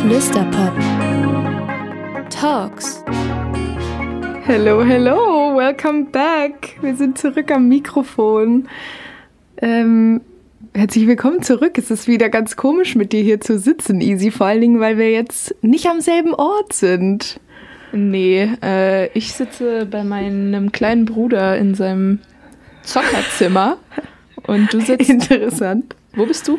Flüsterpop. Talks. Hello, hello, welcome back. Wir sind zurück am Mikrofon. Ähm, herzlich willkommen zurück. Es ist wieder ganz komisch, mit dir hier zu sitzen, Easy. Vor allen Dingen, weil wir jetzt nicht am selben Ort sind. Nee, äh, ich sitze bei meinem kleinen Bruder in seinem Zockerzimmer und du sitzt. Interessant. Wo bist du?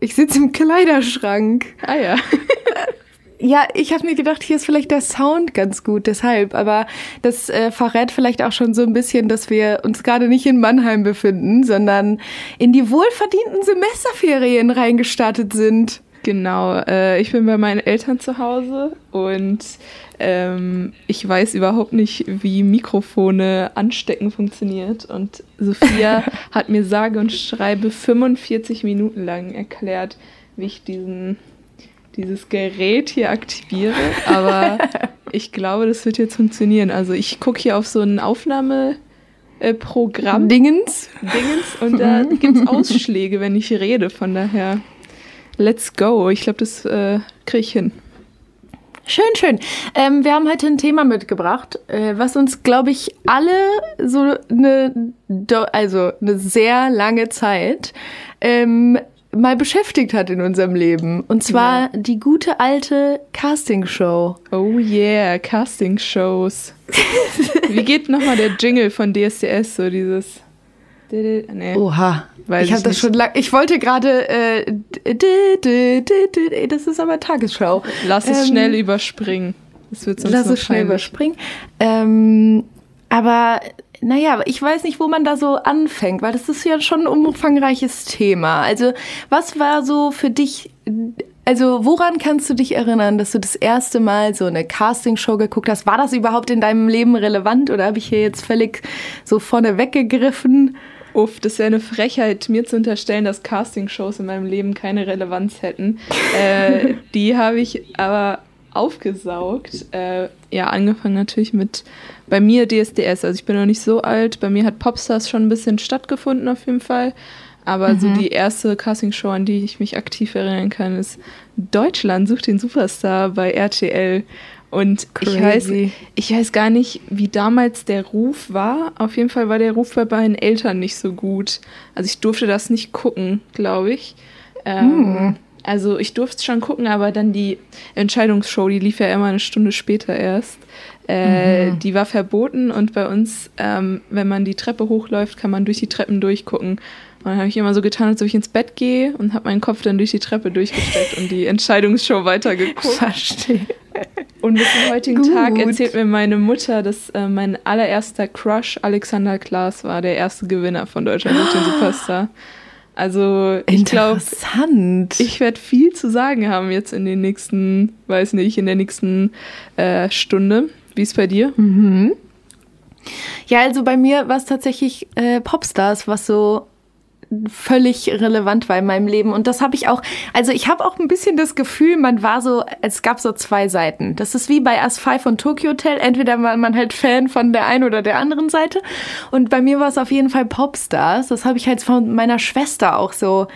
Ich sitze im Kleiderschrank. Ah ja. Ja, ich habe mir gedacht, hier ist vielleicht der Sound ganz gut, deshalb. Aber das äh, verrät vielleicht auch schon so ein bisschen, dass wir uns gerade nicht in Mannheim befinden, sondern in die wohlverdienten Semesterferien reingestartet sind. Genau, äh, ich bin bei meinen Eltern zu Hause und ähm, ich weiß überhaupt nicht, wie Mikrofone anstecken funktioniert. Und Sophia hat mir sage und schreibe 45 Minuten lang erklärt, wie ich diesen dieses Gerät hier aktiviere, aber ich glaube, das wird jetzt funktionieren. Also ich gucke hier auf so ein Aufnahmeprogramm. Dingens. Dingens und da gibt es Ausschläge, wenn ich rede. Von daher, let's go. Ich glaube, das äh, kriege ich hin. Schön, schön. Ähm, wir haben heute ein Thema mitgebracht, äh, was uns, glaube ich, alle so eine, also eine sehr lange Zeit ähm, mal beschäftigt hat in unserem Leben. Und zwar ja. die gute alte Castingshow. Oh yeah, Castingshows. Wie geht nochmal der Jingle von DSDS, so dieses... Nee. Oha. Weiß ich habe das schon lang. Ich wollte gerade. Äh, das ist aber Tagesschau. Lass es ähm, schnell überspringen. Das wird sonst Lass es schnell überspringen. Ähm, aber naja, ich weiß nicht, wo man da so anfängt, weil das ist ja schon ein umfangreiches Thema. Also, was war so für dich, also woran kannst du dich erinnern, dass du das erste Mal so eine Castingshow geguckt hast? War das überhaupt in deinem Leben relevant oder habe ich hier jetzt völlig so vorne weggegriffen? Uff, das wäre eine Frechheit, mir zu unterstellen, dass Castingshows in meinem Leben keine Relevanz hätten. äh, die habe ich aber aufgesaugt. Äh, ja, angefangen natürlich mit bei mir DSDS. Also ich bin noch nicht so alt. Bei mir hat Popstars schon ein bisschen stattgefunden auf jeden Fall. Aber mhm. so die erste Castingshow, an die ich mich aktiv erinnern kann, ist Deutschland sucht den Superstar bei RTL. Und ich weiß, ich weiß gar nicht, wie damals der Ruf war. Auf jeden Fall war der Ruf bei meinen Eltern nicht so gut. Also ich durfte das nicht gucken, glaube ich. Ähm, hm. Also ich durfte es schon gucken, aber dann die Entscheidungsshow, die lief ja immer eine Stunde später erst. Äh, mhm. Die war verboten und bei uns, ähm, wenn man die Treppe hochläuft, kann man durch die Treppen durchgucken. Und dann habe ich immer so getan, als ob ich ins Bett gehe und habe meinen Kopf dann durch die Treppe durchgesteckt und die Entscheidungsshow weitergeguckt. Verstehe. Und bis zum heutigen Gut. Tag erzählt mir meine Mutter, dass äh, mein allererster Crush Alexander Klaas war, der erste Gewinner von Deutschland durch den Superstar. Also ich glaube, ich werde viel zu sagen haben jetzt in den nächsten, weiß nicht, in der nächsten äh, Stunde. Wie ist bei dir? Mhm. Ja, also bei mir war es tatsächlich äh, Popstars, was so völlig relevant war in meinem Leben. Und das habe ich auch, also ich habe auch ein bisschen das Gefühl, man war so, es gab so zwei Seiten. Das ist wie bei As 5 und Tokyo Hotel. Entweder war man halt Fan von der einen oder der anderen Seite. Und bei mir war es auf jeden Fall Popstars. Das habe ich halt von meiner Schwester auch so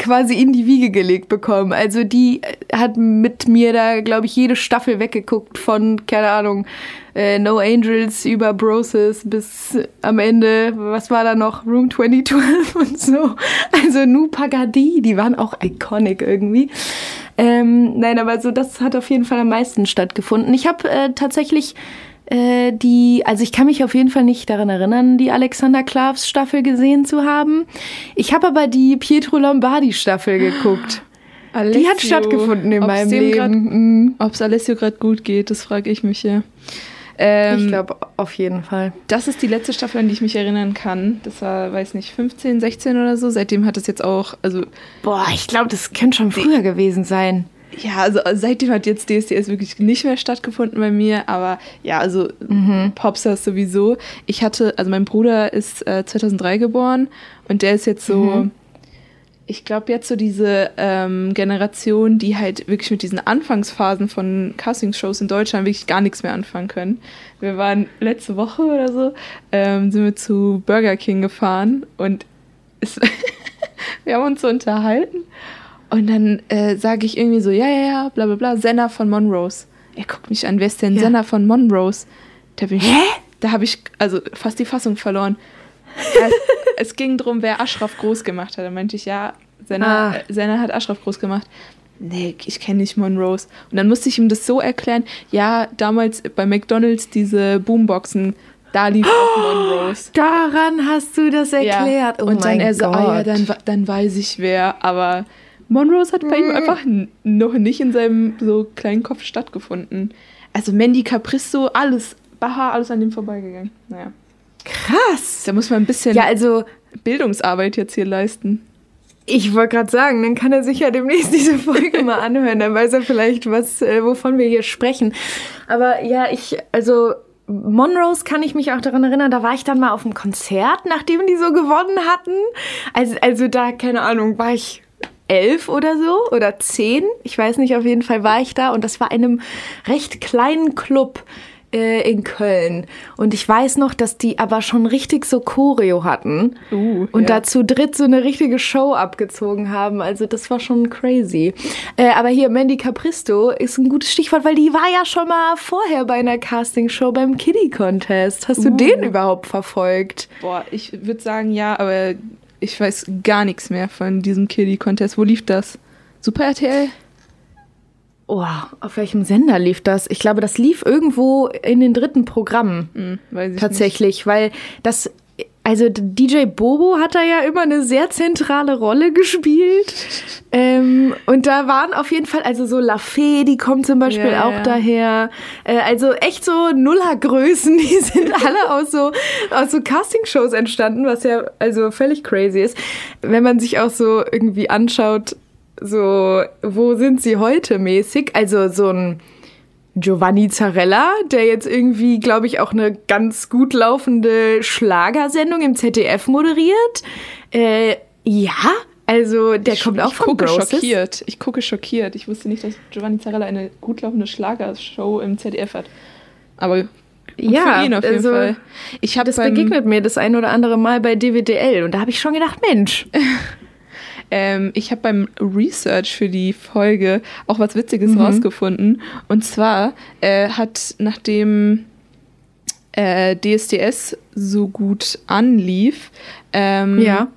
quasi in die Wiege gelegt bekommen. Also die hat mit mir da, glaube ich, jede Staffel weggeguckt von, keine Ahnung, äh, No Angels über Broses bis am Ende, was war da noch, Room 2012 und so. Also Nu Pagadi, die waren auch iconic irgendwie. Ähm, nein, aber so das hat auf jeden Fall am meisten stattgefunden. Ich habe äh, tatsächlich äh, die, also ich kann mich auf jeden Fall nicht daran erinnern, die Alexander Klavs Staffel gesehen zu haben. Ich habe aber die Pietro Lombardi Staffel geguckt. Alessio, die hat stattgefunden in meinem Leben. Ob es Alessio gerade gut geht, das frage ich mich ja. Ähm, ich glaube, auf jeden Fall. Das ist die letzte Staffel, an die ich mich erinnern kann. Das war, weiß nicht, 15, 16 oder so. Seitdem hat es jetzt auch, also. Boah, ich glaube, das könnte schon früher gewesen sein. Ja, also seitdem hat jetzt DSDS wirklich nicht mehr stattgefunden bei mir, aber ja, also mhm. Popstars sowieso. Ich hatte, also mein Bruder ist äh, 2003 geboren und der ist jetzt so, mhm. Ich glaube jetzt so diese ähm, Generation, die halt wirklich mit diesen Anfangsphasen von Castingshows in Deutschland wirklich gar nichts mehr anfangen können. Wir waren letzte Woche oder so, ähm, sind wir zu Burger King gefahren und es wir haben uns so unterhalten und dann äh, sage ich irgendwie so, ja, ja, ja, bla bla bla, Senna von Monrose. Er guckt mich an, wer ist denn ja. Senna von Monrose? Da bin ich, Hä? Da habe ich also fast die Fassung verloren. Es, es ging darum, wer Ashraf groß gemacht hat. Da meinte ich, ja, Senna, ah. äh, Senna hat Ashraf groß gemacht. Nee, ich kenne nicht Monrose. Und dann musste ich ihm das so erklären, ja, damals bei McDonalds diese Boomboxen, da lief auch Monrose. Daran hast du das erklärt. Ja. Oh und dann er so, ah ja, dann, dann weiß ich wer. Aber Monrose hat bei ihm hm. einfach noch nicht in seinem so kleinen Kopf stattgefunden. Also Mandy Capristo, alles, Baha, alles an dem vorbeigegangen. Naja. Krass. Da muss man ein bisschen ja, also, Bildungsarbeit jetzt hier leisten. Ich wollte gerade sagen, dann kann er sich ja demnächst diese Folge mal anhören, dann weiß er vielleicht, was, äh, wovon wir hier sprechen. Aber ja, ich, also Monrose kann ich mich auch daran erinnern, da war ich dann mal auf einem Konzert, nachdem die so gewonnen hatten. Also, also da, keine Ahnung, war ich elf oder so oder zehn. Ich weiß nicht, auf jeden Fall war ich da und das war in einem recht kleinen Club äh, in Köln. Und ich weiß noch, dass die aber schon richtig so Choreo hatten uh, und ja. dazu dritt so eine richtige Show abgezogen haben. Also das war schon crazy. Äh, aber hier, Mandy Capristo ist ein gutes Stichwort, weil die war ja schon mal vorher bei einer Castingshow beim Kiddie Contest. Hast du uh. den überhaupt verfolgt? Boah, ich würde sagen ja, aber ich weiß gar nichts mehr von diesem Kiddie Contest. Wo lief das? Super RTL? Oh, auf welchem Sender lief das? Ich glaube, das lief irgendwo in den dritten Programmen. Hm, tatsächlich, nicht. weil das also DJ Bobo hat da ja immer eine sehr zentrale Rolle gespielt. Ähm, und da waren auf jeden Fall, also so La Fee, die kommt zum Beispiel ja, auch ja. daher. Äh, also echt so Nullergrößen, die sind alle aus so, aus so Castingshows entstanden, was ja also völlig crazy ist. Wenn man sich auch so irgendwie anschaut, so, wo sind sie heute mäßig? Also so ein Giovanni Zarella, der jetzt irgendwie, glaube ich, auch eine ganz gut laufende Schlagersendung im ZDF moderiert. Äh, ja, also der ich, kommt auch ich von gucke Broses. schockiert. Ich gucke schockiert. Ich wusste nicht, dass Giovanni Zarella eine gut laufende Schlagershow im ZDF hat. Aber ja, auf jeden also, Fall. Ich das begegnet mir das ein oder andere Mal bei DWDL und da habe ich schon gedacht, Mensch. Ähm, ich habe beim Research für die Folge auch was Witziges mhm. rausgefunden. Und zwar äh, hat nachdem äh, DSDS so gut anlief, ähm, ja.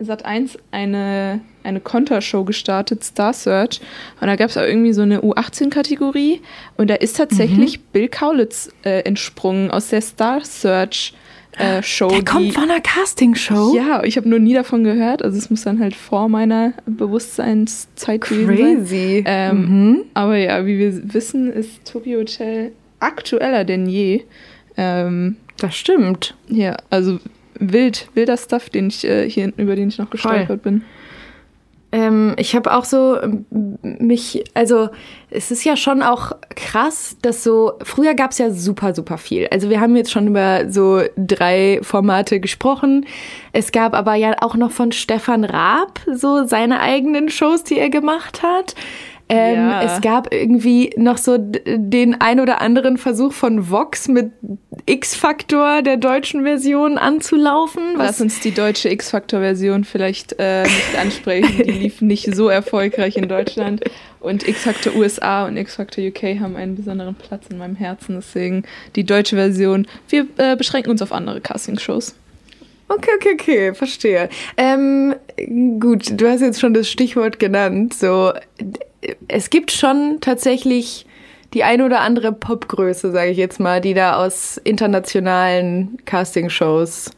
Sat1 eine, eine Kontershow gestartet, Star Search. Und da gab es auch irgendwie so eine U18-Kategorie. Und da ist tatsächlich mhm. Bill Kaulitz äh, entsprungen aus der Star Search äh, Show. Der kommt von einer Castingshow? Ja, ich habe nur nie davon gehört. Also es muss dann halt vor meiner Bewusstseinszeit gewesen sein. Crazy. Ähm, mhm. Aber ja, wie wir wissen, ist Tokyo Hotel aktueller denn je. Ähm, das stimmt. Ja, also wild, wilder Stuff, den ich äh, hier, über den ich noch gestolpert bin. Ähm, ich habe auch so ähm, mich, also es ist ja schon auch krass, dass so, früher gab es ja super, super viel. Also wir haben jetzt schon über so drei Formate gesprochen. Es gab aber ja auch noch von Stefan Raab so seine eigenen Shows, die er gemacht hat. Ähm, ja. Es gab irgendwie noch so den ein oder anderen Versuch von Vox mit X-Factor der deutschen Version anzulaufen. Lass uns die deutsche X-Factor-Version vielleicht äh, nicht ansprechen. Die lief nicht so erfolgreich in Deutschland. Und X-Factor USA und X-Factor UK haben einen besonderen Platz in meinem Herzen. Deswegen die deutsche Version. Wir äh, beschränken uns auf andere Casting-Shows. Okay, okay, okay, verstehe. Ähm, gut, du hast jetzt schon das Stichwort genannt. So, es gibt schon tatsächlich die ein oder andere Popgröße, sage ich jetzt mal, die da aus internationalen Castingshows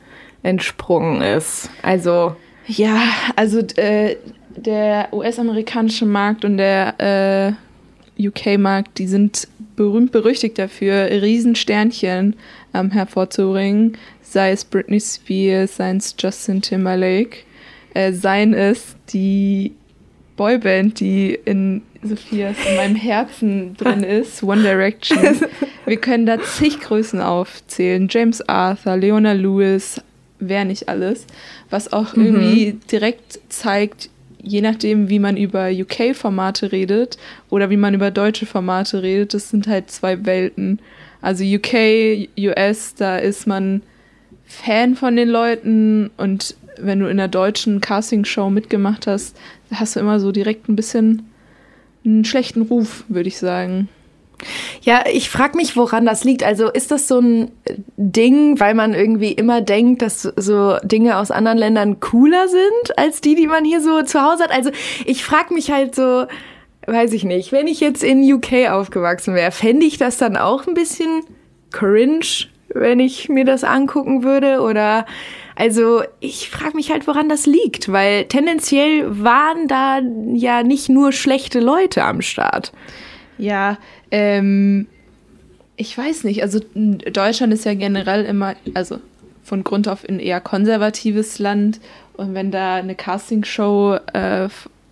entsprungen ist. Also ja, also äh, der US-amerikanische Markt und der äh, UK-Markt, die sind berühmt berüchtigt dafür, Riesensternchen ähm, hervorzubringen, sei es Britney Spears, sei es Justin Timberlake, äh, seien es die Boyband, die in Sophias, in meinem Herzen drin ist, One Direction. Wir können da zig Größen aufzählen. James Arthur, Leona Lewis, wer nicht alles. Was auch mhm. irgendwie direkt zeigt, je nachdem, wie man über UK-Formate redet oder wie man über deutsche Formate redet, das sind halt zwei Welten. Also UK, US, da ist man Fan von den Leuten und wenn du in der deutschen Castingshow mitgemacht hast, hast du immer so direkt ein bisschen einen schlechten Ruf, würde ich sagen. Ja, ich frage mich, woran das liegt. Also ist das so ein Ding, weil man irgendwie immer denkt, dass so Dinge aus anderen Ländern cooler sind als die, die man hier so zu Hause hat? Also ich frage mich halt so, weiß ich nicht, wenn ich jetzt in UK aufgewachsen wäre, fände ich das dann auch ein bisschen cringe, wenn ich mir das angucken würde? Oder also ich frage mich halt, woran das liegt, weil tendenziell waren da ja nicht nur schlechte Leute am Start. Ja, ähm, ich weiß nicht. Also Deutschland ist ja generell immer, also von Grund auf ein eher konservatives Land. Und wenn da eine Castingshow äh,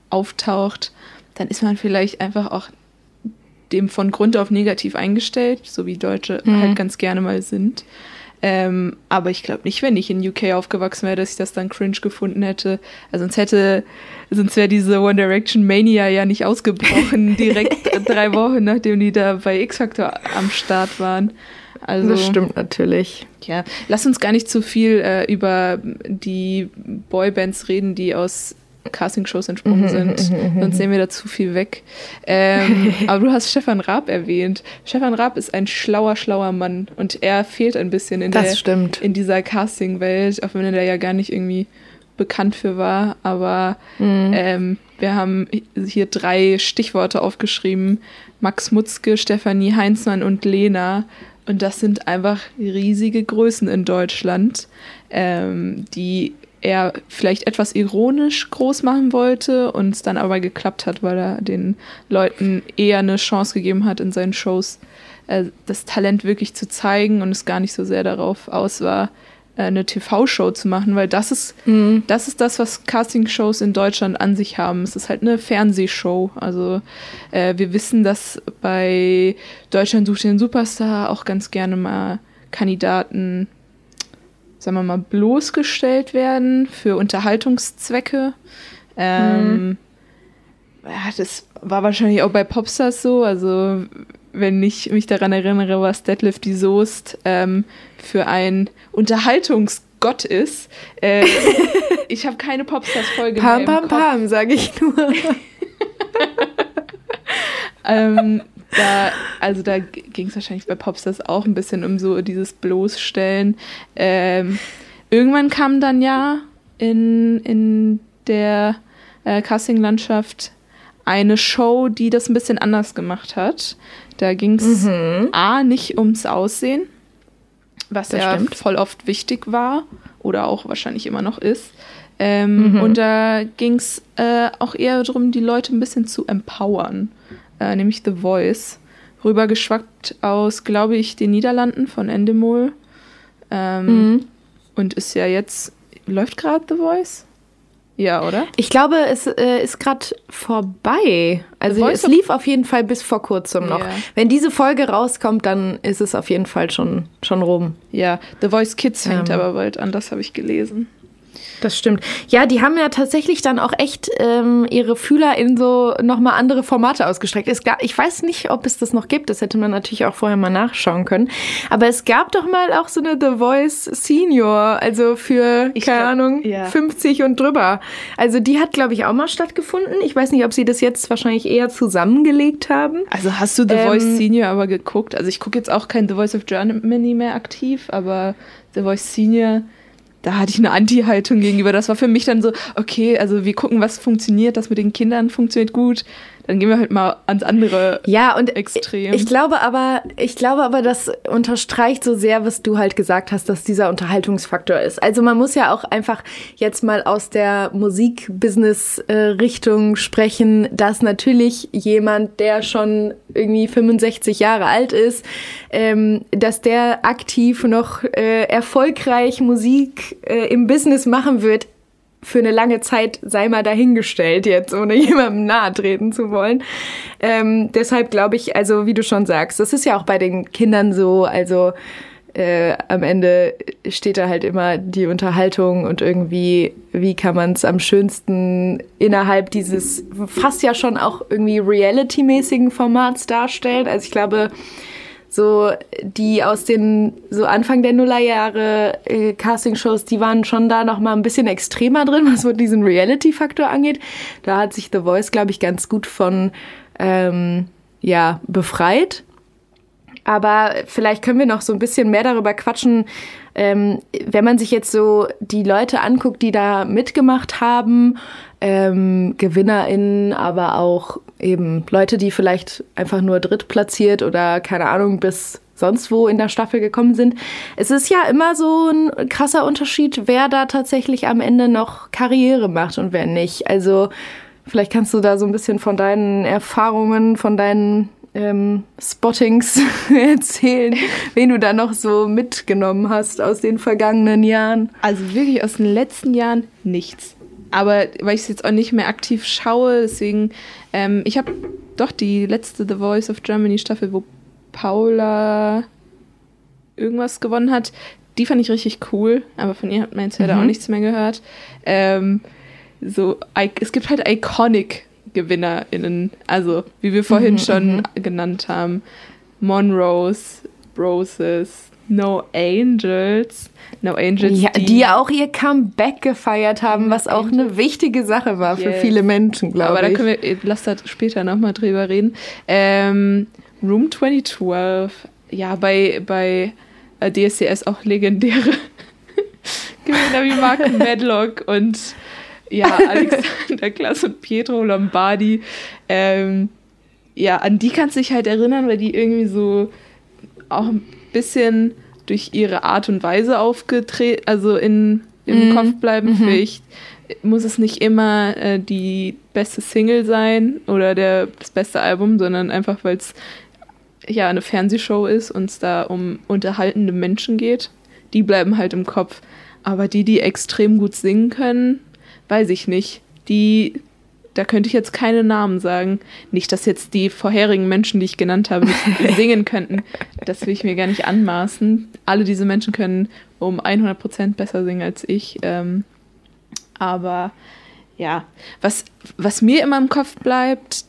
auftaucht, dann ist man vielleicht einfach auch dem von Grund auf negativ eingestellt, so wie Deutsche mhm. halt ganz gerne mal sind. Ähm, aber ich glaube nicht, wenn ich in UK aufgewachsen wäre, dass ich das dann cringe gefunden hätte. Also sonst hätte, sonst wäre diese One Direction Mania ja nicht ausgebrochen, direkt drei Wochen, nachdem die da bei X-Factor am Start waren. Also, das stimmt natürlich. Ja, lass uns gar nicht zu viel äh, über die Boybands reden, die aus Castingshows entsprungen mhm, sind. Mhm, mhm, Sonst sehen wir da zu viel weg. Ähm, aber du hast Stefan Raab erwähnt. Stefan Raab ist ein schlauer, schlauer Mann und er fehlt ein bisschen in, das der, stimmt. in dieser Casting-Welt, auch wenn er da ja gar nicht irgendwie bekannt für war. Aber mhm. ähm, wir haben hier drei Stichworte aufgeschrieben. Max Mutzke, Stefanie Heinzmann und Lena. Und das sind einfach riesige Größen in Deutschland, ähm, die er vielleicht etwas ironisch groß machen wollte und es dann aber geklappt hat, weil er den Leuten eher eine Chance gegeben hat, in seinen Shows äh, das Talent wirklich zu zeigen und es gar nicht so sehr darauf aus war, äh, eine TV-Show zu machen, weil das ist, mhm. das ist das, was Casting-Shows in Deutschland an sich haben. Es ist halt eine Fernsehshow. Also äh, wir wissen, dass bei Deutschland sucht den Superstar auch ganz gerne mal Kandidaten sagen wir mal, bloßgestellt werden für Unterhaltungszwecke. Ähm, mhm. ja, das war wahrscheinlich auch bei Popstars so. Also, wenn ich mich daran erinnere, was Deadlift die Soest ähm, für ein Unterhaltungsgott ist. Äh, ich habe keine Popstars-Folge mehr. Pam, pam, pam, sage ich nur. ähm, da, also da ging es wahrscheinlich bei Popstars auch ein bisschen um so dieses Bloßstellen. Ähm, irgendwann kam dann ja in, in der äh, Casting-Landschaft eine Show, die das ein bisschen anders gemacht hat. Da ging es mhm. A, nicht ums Aussehen, was das ja stimmt. voll oft wichtig war oder auch wahrscheinlich immer noch ist. Ähm, mhm. Und da ging es äh, auch eher darum, die Leute ein bisschen zu empowern äh, nämlich The Voice, rübergeschwackt aus, glaube ich, den Niederlanden von Endemol. Ähm, mhm. Und ist ja jetzt, läuft gerade The Voice? Ja, oder? Ich glaube, es äh, ist gerade vorbei. Also es lief auf jeden Fall bis vor kurzem noch. Yeah. Wenn diese Folge rauskommt, dann ist es auf jeden Fall schon, schon rum. Ja, The Voice Kids fängt ähm. aber bald an, das habe ich gelesen. Das stimmt. Ja, die haben ja tatsächlich dann auch echt ähm, ihre Fühler in so nochmal andere Formate ausgestreckt. Es gab, ich weiß nicht, ob es das noch gibt. Das hätte man natürlich auch vorher mal nachschauen können. Aber es gab doch mal auch so eine The Voice Senior, also für, ich keine glaub, Ahnung, ja. 50 und drüber. Also die hat, glaube ich, auch mal stattgefunden. Ich weiß nicht, ob sie das jetzt wahrscheinlich eher zusammengelegt haben. Also hast du The ähm, Voice Senior aber geguckt? Also ich gucke jetzt auch kein The Voice of Germany mehr aktiv, aber The Voice Senior da hatte ich eine Anti-Haltung gegenüber. Das war für mich dann so, okay, also wir gucken, was funktioniert, das mit den Kindern funktioniert gut dann gehen wir halt mal ans andere ja, und Extrem. Ich glaube aber, ich glaube aber, das unterstreicht so sehr, was du halt gesagt hast, dass dieser Unterhaltungsfaktor ist. Also man muss ja auch einfach jetzt mal aus der Musikbusiness-Richtung sprechen, dass natürlich jemand, der schon irgendwie 65 Jahre alt ist, ähm, dass der aktiv noch äh, erfolgreich Musik äh, im Business machen wird, für eine lange Zeit sei mal dahingestellt, jetzt ohne jemandem nahe treten zu wollen. Ähm, deshalb glaube ich, also wie du schon sagst, das ist ja auch bei den Kindern so, also äh, am Ende steht da halt immer die Unterhaltung und irgendwie, wie kann man es am schönsten innerhalb dieses fast ja schon auch irgendwie Reality-mäßigen Formats darstellen. Also ich glaube, so die aus den so Anfang der Nullerjahre äh, Castingshows, die waren schon da noch mal ein bisschen extremer drin, was so diesen Reality-Faktor angeht. Da hat sich The Voice, glaube ich, ganz gut von ähm, ja befreit. Aber vielleicht können wir noch so ein bisschen mehr darüber quatschen, ähm, wenn man sich jetzt so die Leute anguckt, die da mitgemacht haben, ähm, GewinnerInnen, aber auch eben Leute, die vielleicht einfach nur drittplatziert oder keine Ahnung bis sonst wo in der Staffel gekommen sind. Es ist ja immer so ein krasser Unterschied, wer da tatsächlich am Ende noch Karriere macht und wer nicht. Also vielleicht kannst du da so ein bisschen von deinen Erfahrungen, von deinen ähm, Spottings erzählen, wen du da noch so mitgenommen hast aus den vergangenen Jahren? Also wirklich aus den letzten Jahren nichts. Aber weil ich es jetzt auch nicht mehr aktiv schaue, deswegen, ähm, ich habe doch die letzte The Voice of Germany Staffel, wo Paula irgendwas gewonnen hat, die fand ich richtig cool, aber von ihr hat man jetzt leider mhm. auch nichts mehr gehört. Ähm, so, es gibt halt iconic GewinnerInnen. Also, wie wir vorhin mhm, schon mhm. genannt haben. Monrose, Roses, No Angels. No Angels. Ja, die, ja auch ihr Comeback gefeiert haben, was auch eine wichtige Sache war für yes. viele Menschen, glaube ich. Aber da können wir, lass da später nochmal drüber reden. Ähm, Room 2012, ja, bei, bei äh, DSCS auch legendäre Gewinner wie Mark Medlock und ja, Alexander Klaas und Pietro Lombardi. Ähm, ja, an die kannst du dich halt erinnern, weil die irgendwie so auch ein bisschen durch ihre Art und Weise aufgetreten, also in, im mm. Kopf bleiben. Mhm. Vielleicht muss es nicht immer äh, die beste Single sein oder der, das beste Album, sondern einfach, weil es ja eine Fernsehshow ist und es da um unterhaltende Menschen geht. Die bleiben halt im Kopf. Aber die, die extrem gut singen können, weiß ich nicht. Die, da könnte ich jetzt keine Namen sagen. Nicht, dass jetzt die vorherigen Menschen, die ich genannt habe, singen könnten. Das will ich mir gar nicht anmaßen. Alle diese Menschen können um 100% besser singen als ich. Ähm, aber ja, was, was mir immer im Kopf bleibt,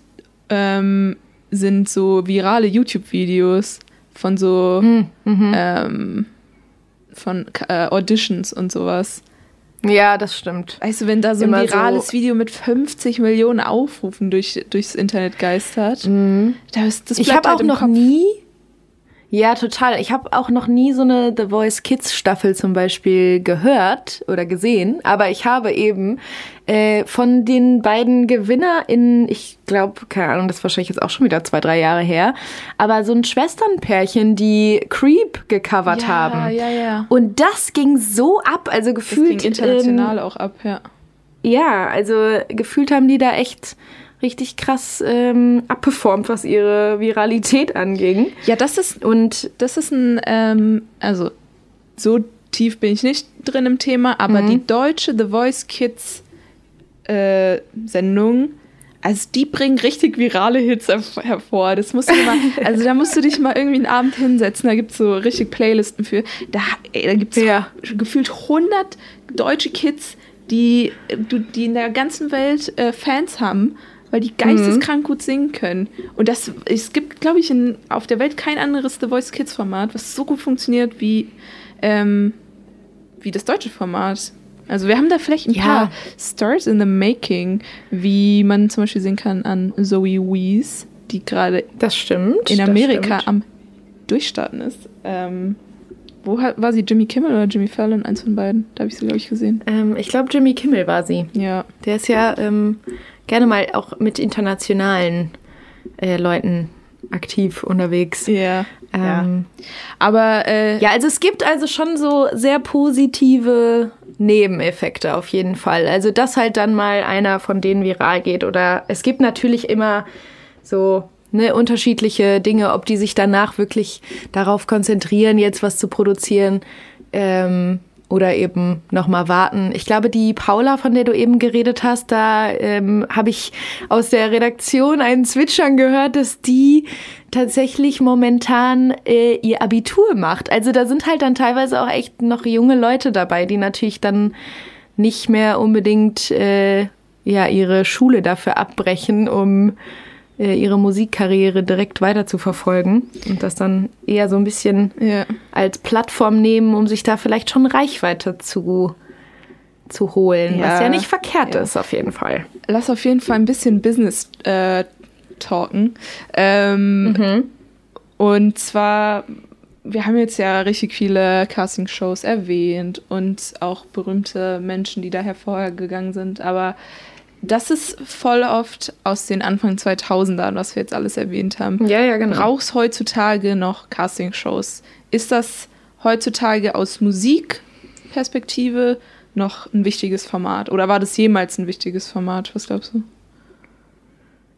ähm, sind so virale YouTube-Videos von so hm, mhm. ähm, von äh, Auditions und sowas. Ja, das stimmt. Weißt du, wenn da so Immer ein virales so Video mit 50 Millionen Aufrufen durch, durchs Internet geistert, mhm. das, das ich habe halt auch noch Kopf. nie ja, total. Ich habe auch noch nie so eine The Voice Kids Staffel zum Beispiel gehört oder gesehen, aber ich habe eben äh, von den beiden GewinnerInnen, ich glaube, keine Ahnung, das ist wahrscheinlich jetzt auch schon wieder zwei, drei Jahre her, aber so ein Schwesternpärchen, die Creep gecovert ja, haben. Ja, ja. Und das ging so ab, also gefühlt. Das ging international ähm, auch ab, ja. Ja, also gefühlt haben die da echt richtig krass ähm, abperformt, was ihre Viralität anging. Ja, das ist und das ist ein, ähm, also so tief bin ich nicht drin im Thema, aber mhm. die deutsche The Voice Kids äh, Sendung, also die bringen richtig virale Hits hervor. Das musst du mal, also da musst du dich mal irgendwie einen Abend hinsetzen. Da gibt es so richtig Playlisten für. Da, da gibt es ja. gefühlt 100 deutsche Kids, die, die in der ganzen Welt äh, Fans haben weil die geisteskrank mhm. gut singen können. Und das, es gibt, glaube ich, in, auf der Welt kein anderes The Voice Kids Format, was so gut funktioniert wie, ähm, wie das deutsche Format. Also wir haben da vielleicht ein ja. paar Stars in the Making, wie man zum Beispiel sehen kann an Zoe Wees, die gerade das stimmt in Amerika am Durchstarten ist. Ähm, wo war sie? Jimmy Kimmel oder Jimmy Fallon? Eins von beiden. Da habe ich sie, glaube ich, gesehen. Ähm, ich glaube, Jimmy Kimmel war sie. Ja. Der ist ja ähm, gerne mal auch mit internationalen äh, Leuten aktiv unterwegs. Ja. Ähm, ja. Aber äh, ja, also es gibt also schon so sehr positive Nebeneffekte auf jeden Fall. Also dass halt dann mal einer von denen viral geht oder es gibt natürlich immer so ne, unterschiedliche Dinge, ob die sich danach wirklich darauf konzentrieren, jetzt was zu produzieren. Ähm, oder eben nochmal warten. Ich glaube, die Paula, von der du eben geredet hast, da ähm, habe ich aus der Redaktion einen Zwitschern gehört, dass die tatsächlich momentan äh, ihr Abitur macht. Also da sind halt dann teilweise auch echt noch junge Leute dabei, die natürlich dann nicht mehr unbedingt äh, ja ihre Schule dafür abbrechen, um ihre Musikkarriere direkt weiter zu verfolgen und das dann eher so ein bisschen ja. als Plattform nehmen, um sich da vielleicht schon Reichweite zu, zu holen, ja. was ja nicht verkehrt ja. ist auf jeden Fall. Lass auf jeden Fall ein bisschen Business äh, talken. Ähm, mhm. Und zwar, wir haben jetzt ja richtig viele Casting-Shows erwähnt und auch berühmte Menschen, die da hervorgegangen sind, aber das ist voll oft aus den Anfang 2000ern, was wir jetzt alles erwähnt haben. Ja, ja, genau. Brauchst heutzutage noch Castingshows? Ist das heutzutage aus Musikperspektive noch ein wichtiges Format? Oder war das jemals ein wichtiges Format? Was glaubst du?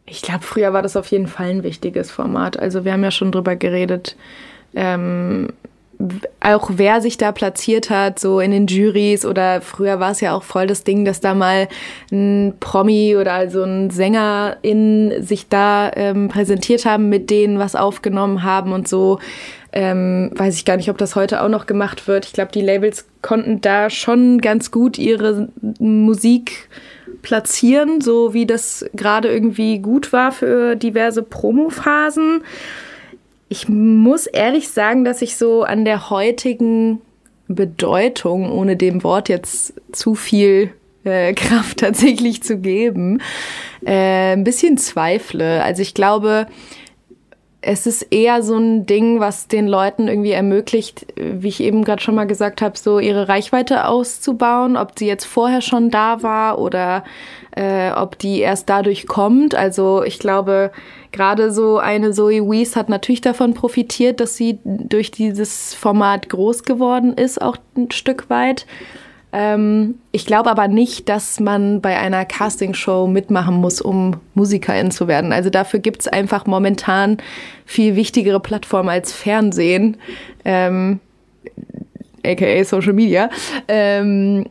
Ich glaube, früher war das auf jeden Fall ein wichtiges Format. Also wir haben ja schon drüber geredet, ähm, auch wer sich da platziert hat, so in den Juries oder früher war es ja auch voll das Ding, dass da mal ein Promi oder so ein Sänger in sich da ähm, präsentiert haben, mit denen was aufgenommen haben und so. Ähm, weiß ich gar nicht, ob das heute auch noch gemacht wird. Ich glaube, die Labels konnten da schon ganz gut ihre Musik platzieren, so wie das gerade irgendwie gut war für diverse Promophasen. Ich muss ehrlich sagen, dass ich so an der heutigen Bedeutung, ohne dem Wort jetzt zu viel äh, Kraft tatsächlich zu geben, äh, ein bisschen zweifle. Also ich glaube, es ist eher so ein Ding, was den Leuten irgendwie ermöglicht, wie ich eben gerade schon mal gesagt habe, so ihre Reichweite auszubauen, ob sie jetzt vorher schon da war oder äh, ob die erst dadurch kommt. Also ich glaube, gerade so eine Zoe Wees hat natürlich davon profitiert, dass sie durch dieses Format groß geworden ist, auch ein Stück weit. Ähm, ich glaube aber nicht, dass man bei einer Castingshow mitmachen muss, um Musikerin zu werden. Also dafür gibt es einfach momentan viel wichtigere Plattformen als Fernsehen, ähm, aka Social Media. Ähm,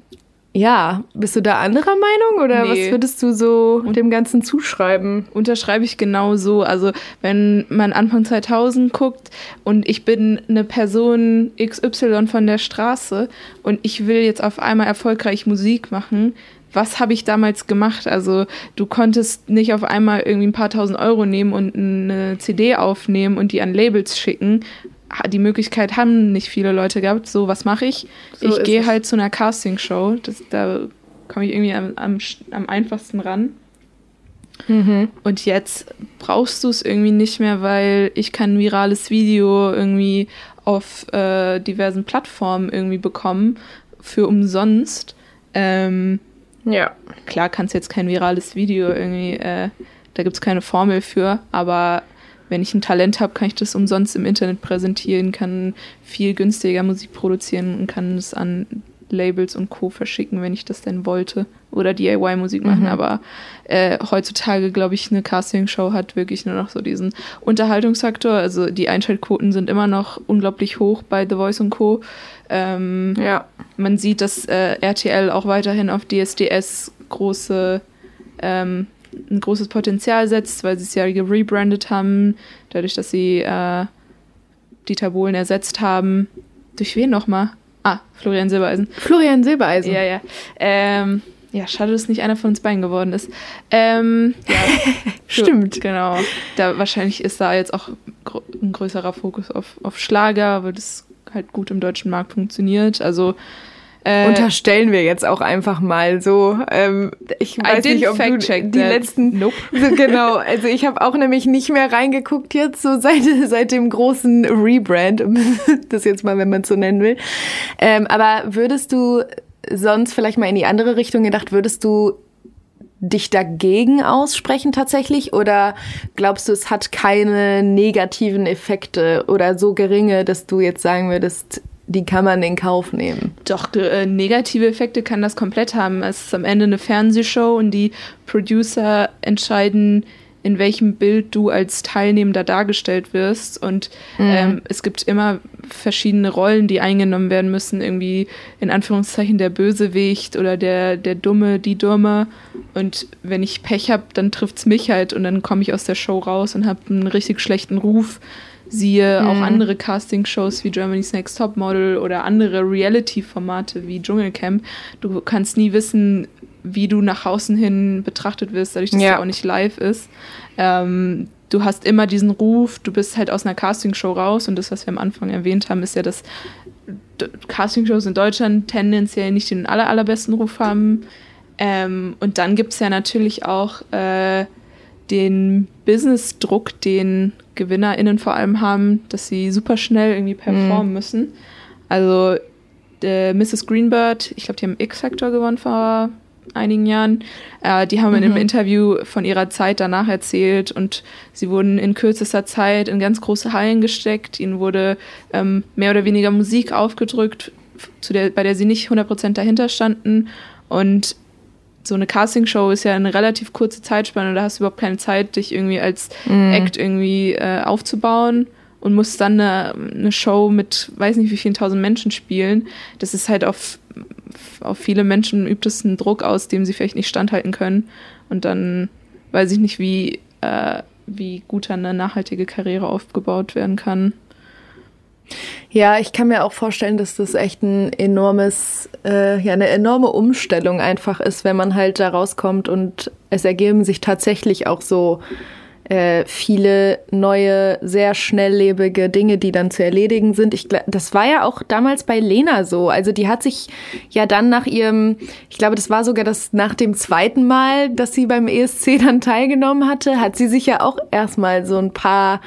ja, bist du da anderer Meinung oder nee. was würdest du so dem Ganzen zuschreiben? Unterschreibe ich genau so. Also, wenn man Anfang 2000 guckt und ich bin eine Person XY von der Straße und ich will jetzt auf einmal erfolgreich Musik machen, was habe ich damals gemacht? Also, du konntest nicht auf einmal irgendwie ein paar tausend Euro nehmen und eine CD aufnehmen und die an Labels schicken, die Möglichkeit haben nicht viele Leute gehabt. So, was mache ich? So ich gehe halt zu einer Castingshow. Das, da komme ich irgendwie am, am, am einfachsten ran. Mhm. Und jetzt brauchst du es irgendwie nicht mehr, weil ich kann ein virales Video irgendwie auf äh, diversen Plattformen irgendwie bekommen für umsonst. Ähm, ja. Klar kannst du jetzt kein virales Video irgendwie, äh, da gibt es keine Formel für, aber wenn ich ein Talent habe, kann ich das umsonst im Internet präsentieren, kann viel günstiger Musik produzieren und kann es an Labels und Co. verschicken, wenn ich das denn wollte. Oder DIY-Musik machen. Mhm. Aber äh, heutzutage, glaube ich, eine Castingshow hat wirklich nur noch so diesen Unterhaltungsfaktor. Also die Einschaltquoten sind immer noch unglaublich hoch bei The Voice und Co. Ähm, ja. Man sieht, dass äh, RTL auch weiterhin auf DSDS große ähm, ein großes Potenzial setzt, weil sie es ja gerebrandet haben, dadurch, dass sie äh, Dieter Bohlen ersetzt haben. Durch wen nochmal? Ah, Florian Silbereisen. Florian Silbereisen. Ja, ja. Ähm, ja, schade, dass nicht einer von uns beiden geworden ist. Ähm, ja, Stimmt. Genau. Da wahrscheinlich ist da jetzt auch ein größerer Fokus auf, auf Schlager, weil das halt gut im deutschen Markt funktioniert. Also äh, Unterstellen wir jetzt auch einfach mal so. Ähm, ich weiß nicht, ob du die letzten. Nope. So, genau. Also ich habe auch nämlich nicht mehr reingeguckt jetzt so seit seit dem großen Rebrand, das jetzt mal, wenn man so nennen will. Ähm, aber würdest du sonst vielleicht mal in die andere Richtung gedacht, würdest du dich dagegen aussprechen tatsächlich oder glaubst du, es hat keine negativen Effekte oder so geringe, dass du jetzt sagen würdest, die kann man in Kauf nehmen. Doch, äh, negative Effekte kann das komplett haben. Es ist am Ende eine Fernsehshow und die Producer entscheiden in welchem Bild du als Teilnehmender dargestellt wirst. Und mhm. ähm, es gibt immer verschiedene Rollen, die eingenommen werden müssen. Irgendwie in Anführungszeichen der Bösewicht oder der, der Dumme, die Dumme. Und wenn ich Pech habe, dann trifft es mich halt und dann komme ich aus der Show raus und habe einen richtig schlechten Ruf. Siehe mhm. auch andere Casting-Shows wie Germany's Next Top Model oder andere Reality-Formate wie Dschungelcamp. Du kannst nie wissen, wie du nach außen hin betrachtet wirst, dadurch, dass ja. es auch nicht live ist. Ähm, du hast immer diesen Ruf, du bist halt aus einer Castingshow raus und das, was wir am Anfang erwähnt haben, ist ja, dass Castingshows in Deutschland tendenziell nicht den aller, allerbesten Ruf haben. Ähm, und dann gibt es ja natürlich auch äh, den Business-Druck, den GewinnerInnen vor allem haben, dass sie super schnell irgendwie performen mhm. müssen. Also äh, Mrs. Greenbird, ich glaube, die haben X-Factor gewonnen vor einigen Jahren. Äh, die haben mhm. in einem mhm. Interview von ihrer Zeit danach erzählt und sie wurden in kürzester Zeit in ganz große Hallen gesteckt. Ihnen wurde ähm, mehr oder weniger Musik aufgedrückt, der, bei der sie nicht 100% dahinter standen. Und so eine Castingshow ist ja eine relativ kurze Zeitspanne, da hast du überhaupt keine Zeit, dich irgendwie als mhm. Act irgendwie äh, aufzubauen und musst dann eine, eine Show mit weiß nicht wie vielen tausend Menschen spielen. Das ist halt auf auf viele Menschen übt es einen Druck aus, dem sie vielleicht nicht standhalten können. Und dann weiß ich nicht, wie, äh, wie gut eine nachhaltige Karriere aufgebaut werden kann. Ja, ich kann mir auch vorstellen, dass das echt ein enormes, äh, ja, eine enorme Umstellung einfach ist, wenn man halt da rauskommt und es ergeben sich tatsächlich auch so äh, viele neue, sehr schnelllebige Dinge, die dann zu erledigen sind. Ich, das war ja auch damals bei Lena so. Also die hat sich ja dann nach ihrem, ich glaube, das war sogar das nach dem zweiten Mal, dass sie beim ESC dann teilgenommen hatte, hat sie sich ja auch erstmal so ein paar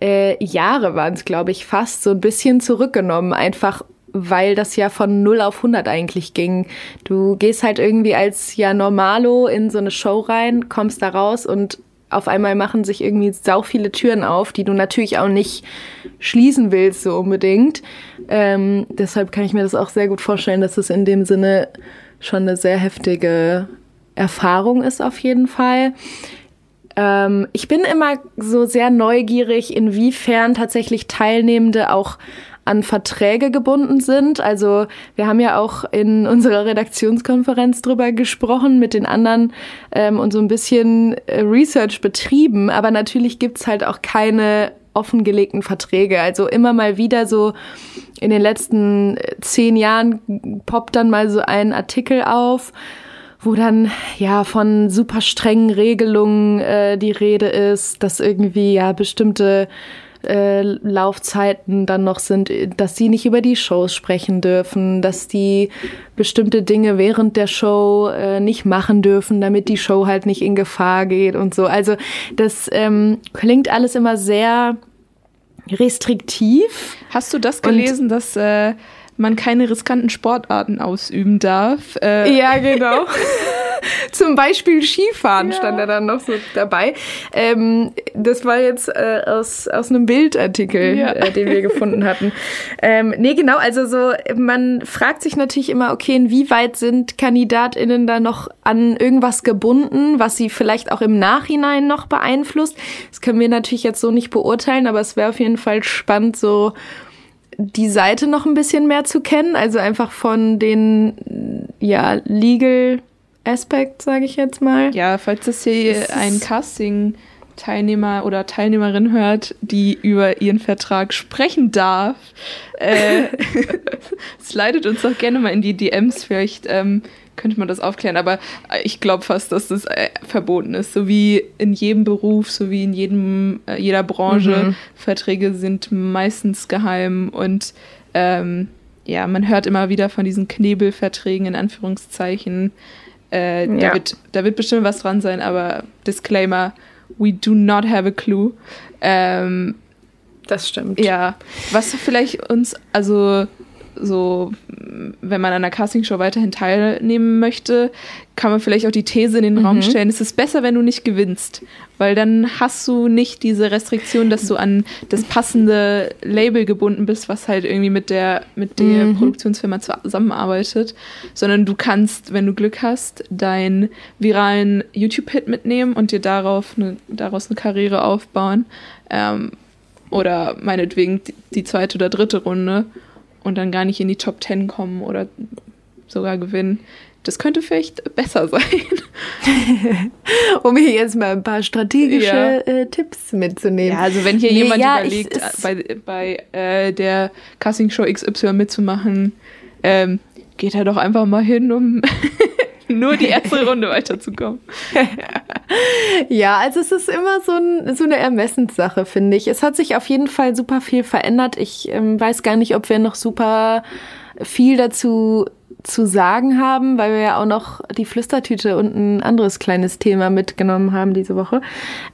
äh, Jahre waren es, glaube ich, fast so ein bisschen zurückgenommen, einfach weil das ja von 0 auf 100 eigentlich ging. Du gehst halt irgendwie als ja Normalo in so eine Show rein, kommst da raus und auf einmal machen sich irgendwie sau viele Türen auf, die du natürlich auch nicht schließen willst so unbedingt. Ähm, deshalb kann ich mir das auch sehr gut vorstellen, dass es in dem Sinne schon eine sehr heftige Erfahrung ist auf jeden Fall. Ähm, ich bin immer so sehr neugierig, inwiefern tatsächlich Teilnehmende auch an Verträge gebunden sind. Also wir haben ja auch in unserer Redaktionskonferenz drüber gesprochen mit den anderen ähm, und so ein bisschen äh, Research betrieben. Aber natürlich gibt's halt auch keine offengelegten Verträge. Also immer mal wieder so in den letzten äh, zehn Jahren poppt dann mal so ein Artikel auf wo dann ja von super strengen Regelungen äh, die Rede ist, dass irgendwie ja bestimmte äh, Laufzeiten dann noch sind, dass sie nicht über die Shows sprechen dürfen, dass die bestimmte Dinge während der Show äh, nicht machen dürfen, damit die Show halt nicht in Gefahr geht und so. Also das ähm, klingt alles immer sehr restriktiv. Hast du das gelesen, und, dass äh, man keine riskanten Sportarten ausüben darf? Äh, ja, genau. Zum Beispiel Skifahren ja. stand er dann noch so dabei. Ähm, das war jetzt äh, aus, aus einem Bildartikel, ja. äh, den wir gefunden hatten. Ähm, nee, genau, also so, man fragt sich natürlich immer, okay, inwieweit sind KandidatInnen da noch an irgendwas gebunden, was sie vielleicht auch im Nachhinein noch beeinflusst? Das können wir natürlich jetzt so nicht beurteilen, aber es wäre auf jeden Fall spannend, so die Seite noch ein bisschen mehr zu kennen, also einfach von den ja Legal Aspekt, sage ich jetzt mal. Ja, falls das hier ein Casting-Teilnehmer oder Teilnehmerin hört, die über ihren Vertrag sprechen darf, äh, slidet uns doch gerne mal in die DMs. Vielleicht ähm, könnte man das aufklären. Aber ich glaube fast, dass das äh, verboten ist. So wie in jedem Beruf, so wie in jedem, äh, jeder Branche. Mhm. Verträge sind meistens geheim und ähm, ja, man hört immer wieder von diesen Knebelverträgen in Anführungszeichen. Äh, ja. da, wird, da wird bestimmt was dran sein, aber Disclaimer, we do not have a clue. Ähm, das stimmt. Ja, was vielleicht uns, also so, wenn man an einer Castingshow weiterhin teilnehmen möchte, kann man vielleicht auch die These in den mhm. Raum stellen, es ist besser, wenn du nicht gewinnst, weil dann hast du nicht diese Restriktion, dass du an das passende Label gebunden bist, was halt irgendwie mit der, mit der mhm. Produktionsfirma zusammenarbeitet, sondern du kannst, wenn du Glück hast, deinen viralen YouTube-Hit mitnehmen und dir darauf eine, daraus eine Karriere aufbauen. Ähm, oder meinetwegen die zweite oder dritte Runde und dann gar nicht in die Top Ten kommen oder sogar gewinnen. Das könnte vielleicht besser sein. um hier jetzt mal ein paar strategische ja. äh, Tipps mitzunehmen. Ja, also wenn hier nee, jemand ja, überlegt, äh, bei, bei äh, der Casting-Show XY mitzumachen, ähm, geht er doch einfach mal hin, um nur die erste Runde weiterzukommen. ja, also es ist immer so, ein, so eine Ermessenssache, finde ich. Es hat sich auf jeden Fall super viel verändert. Ich ähm, weiß gar nicht, ob wir noch super viel dazu zu sagen haben, weil wir ja auch noch die Flüstertüte und ein anderes kleines Thema mitgenommen haben diese Woche.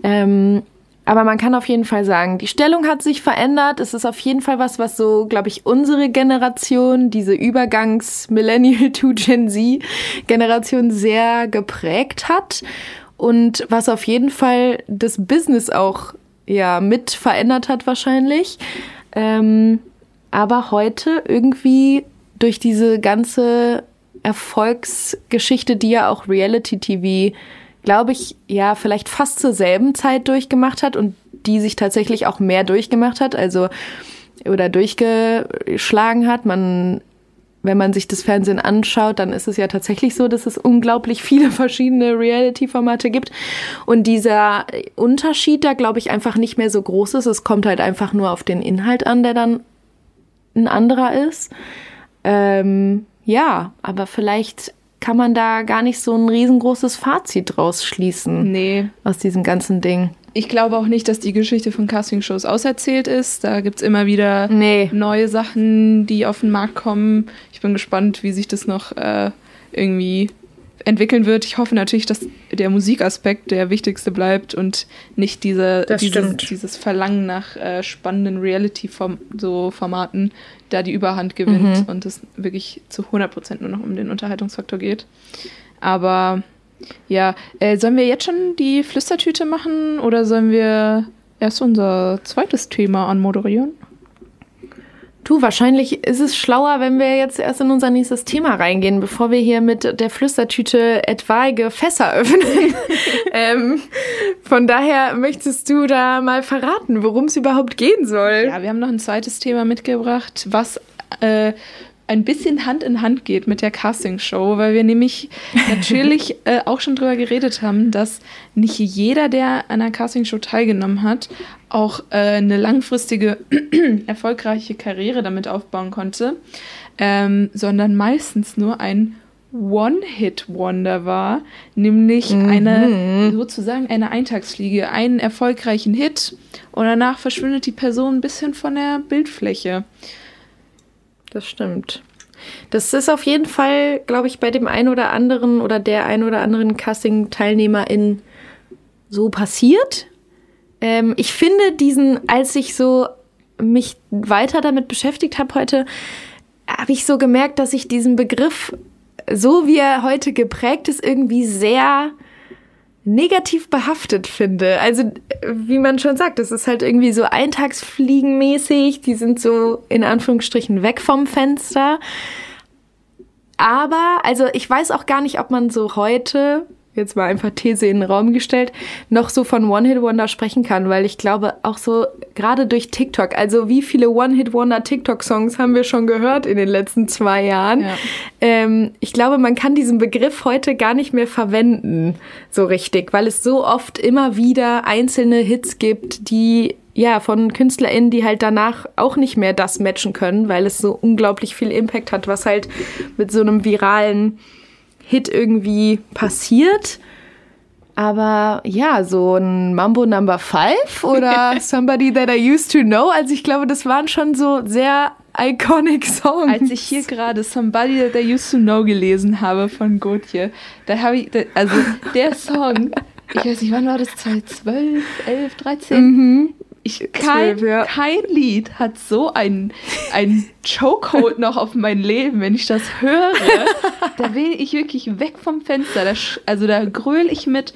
Ähm, aber man kann auf jeden Fall sagen, die Stellung hat sich verändert. Es ist auf jeden Fall was, was so, glaube ich, unsere Generation, diese Übergangs-Millennial to Gen Z-Generation sehr geprägt hat. Und was auf jeden Fall das Business auch ja mit verändert hat wahrscheinlich. Ähm, aber heute irgendwie durch diese ganze Erfolgsgeschichte, die ja auch Reality TV glaube ich, ja, vielleicht fast zur selben Zeit durchgemacht hat und die sich tatsächlich auch mehr durchgemacht hat, also oder durchgeschlagen hat. Man, wenn man sich das Fernsehen anschaut, dann ist es ja tatsächlich so, dass es unglaublich viele verschiedene Reality-Formate gibt. Und dieser Unterschied da, glaube ich, einfach nicht mehr so groß ist. Es kommt halt einfach nur auf den Inhalt an, der dann ein anderer ist. Ähm, ja, aber vielleicht kann man da gar nicht so ein riesengroßes Fazit draus schließen. Nee. Aus diesem ganzen Ding. Ich glaube auch nicht, dass die Geschichte von Castingshows auserzählt ist. Da gibt es immer wieder nee. neue Sachen, die auf den Markt kommen. Ich bin gespannt, wie sich das noch äh, irgendwie entwickeln wird. Ich hoffe natürlich, dass der Musikaspekt der wichtigste bleibt und nicht diese, dieses, dieses, Verlangen nach äh, spannenden Reality-Formaten so da die Überhand gewinnt mhm. und es wirklich zu 100% nur noch um den Unterhaltungsfaktor geht. Aber ja, äh, sollen wir jetzt schon die Flüstertüte machen oder sollen wir erst unser zweites Thema anmoderieren? Du, wahrscheinlich ist es schlauer, wenn wir jetzt erst in unser nächstes Thema reingehen, bevor wir hier mit der Flüstertüte etwaige Fässer öffnen. ähm, von daher möchtest du da mal verraten, worum es überhaupt gehen soll. Ja, wir haben noch ein zweites Thema mitgebracht, was äh, ein bisschen Hand in Hand geht mit der Castingshow, weil wir nämlich natürlich äh, auch schon drüber geredet haben, dass nicht jeder, der an einer Castingshow teilgenommen hat, auch äh, eine langfristige, erfolgreiche Karriere damit aufbauen konnte, ähm, sondern meistens nur ein One-Hit-Wonder war, nämlich mhm. eine sozusagen eine Eintagsfliege, einen erfolgreichen Hit und danach verschwindet die Person ein bisschen von der Bildfläche das stimmt. Das ist auf jeden Fall, glaube ich, bei dem einen oder anderen oder der ein oder anderen Casting-Teilnehmerin so passiert. Ähm, ich finde diesen, als ich so mich weiter damit beschäftigt habe heute, habe ich so gemerkt, dass ich diesen Begriff, so wie er heute geprägt ist, irgendwie sehr negativ behaftet finde. Also, wie man schon sagt, das ist halt irgendwie so eintagsfliegenmäßig. Die sind so in Anführungsstrichen weg vom Fenster. Aber, also ich weiß auch gar nicht, ob man so heute jetzt mal einfach These in den Raum gestellt, noch so von One-Hit-Wonder sprechen kann, weil ich glaube, auch so gerade durch TikTok, also wie viele One-Hit-Wonder-TikTok-Songs haben wir schon gehört in den letzten zwei Jahren. Ja. Ähm, ich glaube, man kann diesen Begriff heute gar nicht mehr verwenden, so richtig, weil es so oft immer wieder einzelne Hits gibt, die ja, von KünstlerInnen, die halt danach auch nicht mehr das matchen können, weil es so unglaublich viel Impact hat, was halt mit so einem viralen Hit irgendwie passiert. Aber ja, so ein Mambo Number Five oder Somebody That I Used to Know. Also ich glaube, das waren schon so sehr iconic Songs. Als ich hier gerade Somebody That I Used to Know gelesen habe von Gotje, da habe ich, also der Song, ich weiß nicht, wann war das? 2012, 11, 13? Mhm. Ich, kein, 12, ja. kein Lied hat so einen, einen Chokehold noch auf mein Leben. Wenn ich das höre, da will ich wirklich weg vom Fenster. Da, also da gröl ich mit.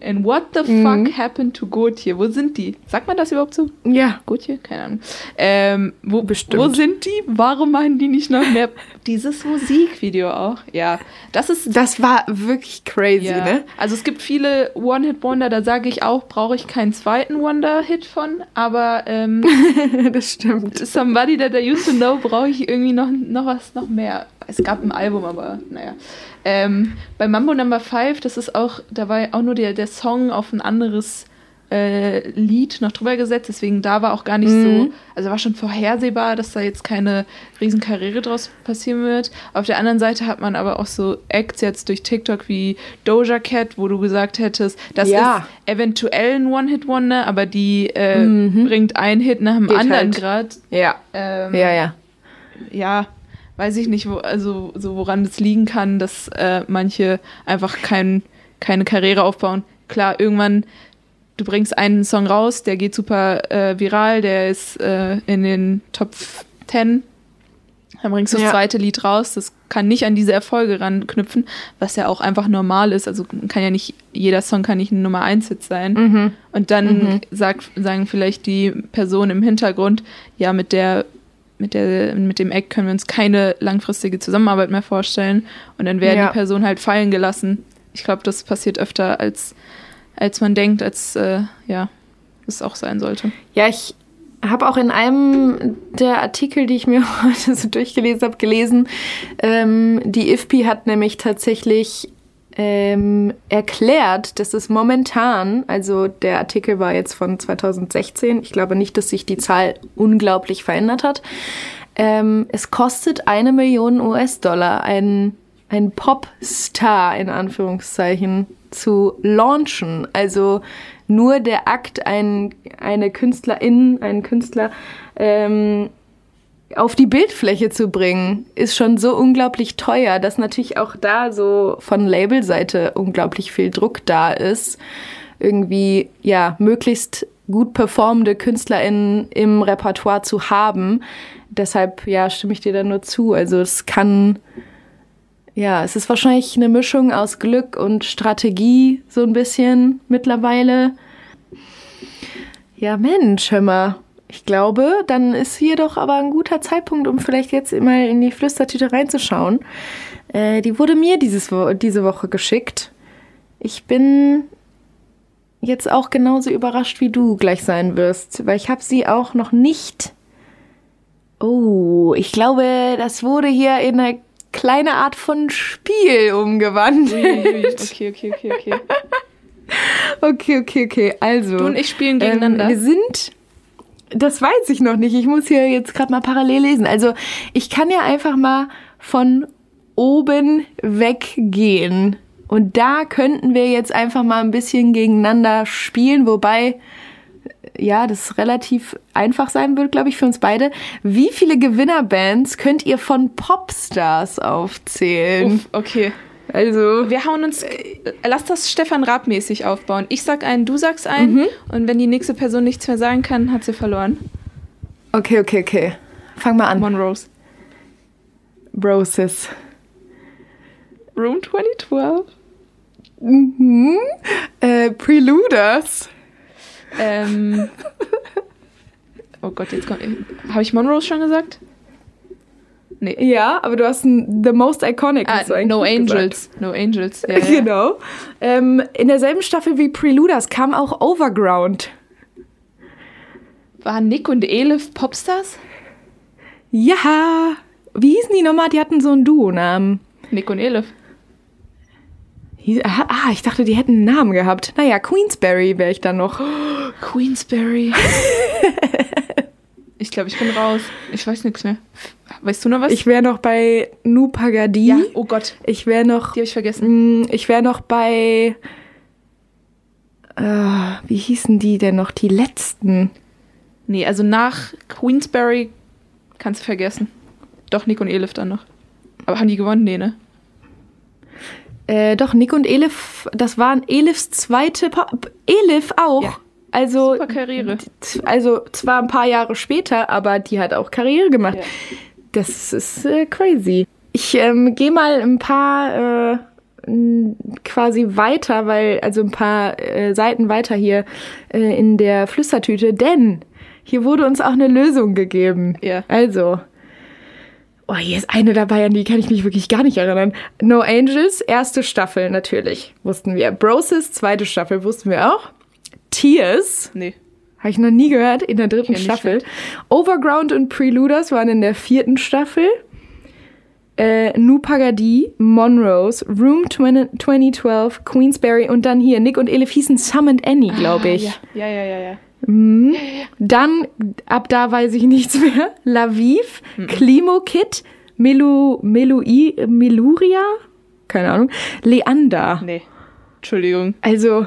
And what the Mhm. fuck happened to Gotye? Wo sind die? Sagt man das überhaupt so? Ja. Gotye? Keine Ahnung. Ähm, wo, Bestimmt. wo sind die? Warum machen die nicht noch mehr? Dieses Musikvideo auch. Ja, das ist Das war wirklich crazy, ja. ne? Also es gibt viele One-Hit-Wonder, da sage ich auch, brauche ich keinen zweiten Wonder-Hit von, aber ähm, das stimmt. Somebody That I Used to Know brauche ich irgendwie noch, noch was, noch mehr. Es gab ein Album, aber naja. Ähm, bei Mambo Number 5, das ist auch, da war auch nur der, der Song auf ein anderes äh, Lied noch drüber gesetzt, deswegen da war auch gar nicht so, Mhm. also war schon vorhersehbar, dass da jetzt keine riesen Karriere draus passieren wird. Auf der anderen Seite hat man aber auch so Acts jetzt durch TikTok wie Doja Cat, wo du gesagt hättest, das Ja. ist eventuell ein One-Hit-Wonder, aber die äh, Mhm. bringt einen Hit nach dem Geht anderen halt. gerade. Ja. Ähm, Ja, ja. ja, weiß ich nicht, wo, also so woran es liegen kann, dass äh, manche einfach kein, keine Karriere aufbauen. Klar, irgendwann, du bringst einen Song raus, der geht super äh, viral, der ist äh, in den Top 10. Dann bringst du das Ja. zweite Lied raus, das kann nicht an diese Erfolge ranknüpfen, was ja auch einfach normal ist. Also kann ja nicht, jeder Song kann nicht ein Nummer 1 Hit sein. Mhm. Und dann Mhm. sagt, sagen vielleicht die Personen im Hintergrund, ja, mit der, mit der, mit dem Eck können wir uns keine langfristige Zusammenarbeit mehr vorstellen. Und dann werden Ja. die Personen halt fallen gelassen. Ich glaube, das passiert öfter, als, als man denkt, als äh, ja, es auch sein sollte. Ja, ich habe auch in einem der Artikel, die ich mir heute so durchgelesen habe, gelesen, ähm, die IFPI hat nämlich tatsächlich ähm, erklärt, dass es momentan, also der Artikel war jetzt von 2016, ich glaube nicht, dass sich die Zahl unglaublich verändert hat. Ähm, es kostet eine Million US-Dollar, einen, Popstar in Anführungszeichen zu launchen. Also nur der Akt, ein, eine Künstlerin, einen Künstler ähm, auf die Bildfläche zu bringen, ist schon so unglaublich teuer, dass natürlich auch da so von Labelseite unglaublich viel Druck da ist, irgendwie ja möglichst gut performende KünstlerInnen im Repertoire zu haben. Deshalb ja stimme ich dir da nur zu. Also es kann ja, es ist wahrscheinlich eine Mischung aus Glück und Strategie so ein bisschen mittlerweile. Ja, Mensch, hör mal. Ich glaube, dann ist hier doch aber ein guter Zeitpunkt, um vielleicht jetzt mal in die Flüstertüte reinzuschauen. Äh, die wurde mir dieses Wo diese Woche geschickt. Ich bin jetzt auch genauso überrascht, wie du gleich sein wirst, weil ich habe sie auch noch nicht. Oh, ich glaube, das wurde hier in eine kleine Art von Spiel umgewandelt. Okay, okay, okay, okay. Okay, okay, okay. Also. Du und ich spielen Ähm, gegeneinander. wir sind. Das weiß ich noch nicht. Ich muss hier jetzt gerade mal parallel lesen. Also, ich kann ja einfach mal von oben weggehen. Und da könnten wir jetzt einfach mal ein bisschen gegeneinander spielen, wobei, ja, das relativ einfach sein wird, glaube ich, für uns beide. Wie viele Gewinnerbands könnt ihr von Popstars aufzählen? Uff, okay. Also, Wir hauen uns. äh, Lass das Stefan Raab-mäßig aufbauen. Ich sag einen, du sagst einen. Mhm. Und wenn die nächste Person nichts mehr sagen kann, hat sie verloren. okay, okay, okay. Fang mal an. Monrose. Broses. Room 2012. Mhm. Äh, Preluders. Ähm. Oh Gott, jetzt kommt. Habe ich Monrose schon gesagt? Nee. Ja, aber du hast ein The Most Iconic. Ah, no Angels. No Angels. Ja, gesagt. ja. Genau. Ähm, in derselben Staffel wie Preluders kam auch Overground. Waren Nick und Elif Popstars? Ja. Wie hießen die nochmal? Die hatten so einen Duo-Namen. Nick und Elif. Ah, ah, ich dachte, die hätten einen Namen gehabt. Naja, Queensberry wäre ich dann noch. Queensberry. ich glaube, ich bin raus. Ich weiß nichts mehr. Weißt du noch was? Ich wäre noch bei Nupagadi. ja, oh Gott, Ich wäre noch die habe ich vergessen. Mm, Ich wäre noch bei. Äh, wie hießen die denn noch? Die letzten. Nee, also nach Queensberry kannst du vergessen. Doch, Nick und Elif dann noch. Aber haben die gewonnen? Nee, ne? Äh, doch, Nick und Elif, das waren Elifs zweite. Pa Elif auch. Ja. Also, Super Karriere. also zwar ein paar Jahre später, aber die hat auch Karriere gemacht. Ja. Das ist äh, crazy. Ich ähm, gehe mal ein paar äh, quasi weiter, weil also ein paar äh, Seiten weiter hier äh, in der Flüstertüte, denn hier wurde uns auch eine Lösung gegeben. Ja. Also, oh, hier ist eine dabei, an die kann ich mich wirklich gar nicht erinnern. No Angels, erste Staffel natürlich, wussten wir. Broses, zweite Staffel, wussten wir auch. Tears, Nee. habe ich noch nie gehört, in der dritten Staffel. Overground und Preluders waren in der vierten Staffel. Äh, Nu Pagadi, Monrose, Room 20, 2012, Queensberry und dann hier Nick und Elif hießen Summoned Annie, glaube ich. Ah, ja, ja, ja, ja. ja. Dann, ab da weiß ich nichts mehr. Laviv, Klimo Kid, Melu, Melui, Meluria, keine Ahnung, Leander. Nee. Entschuldigung. Also,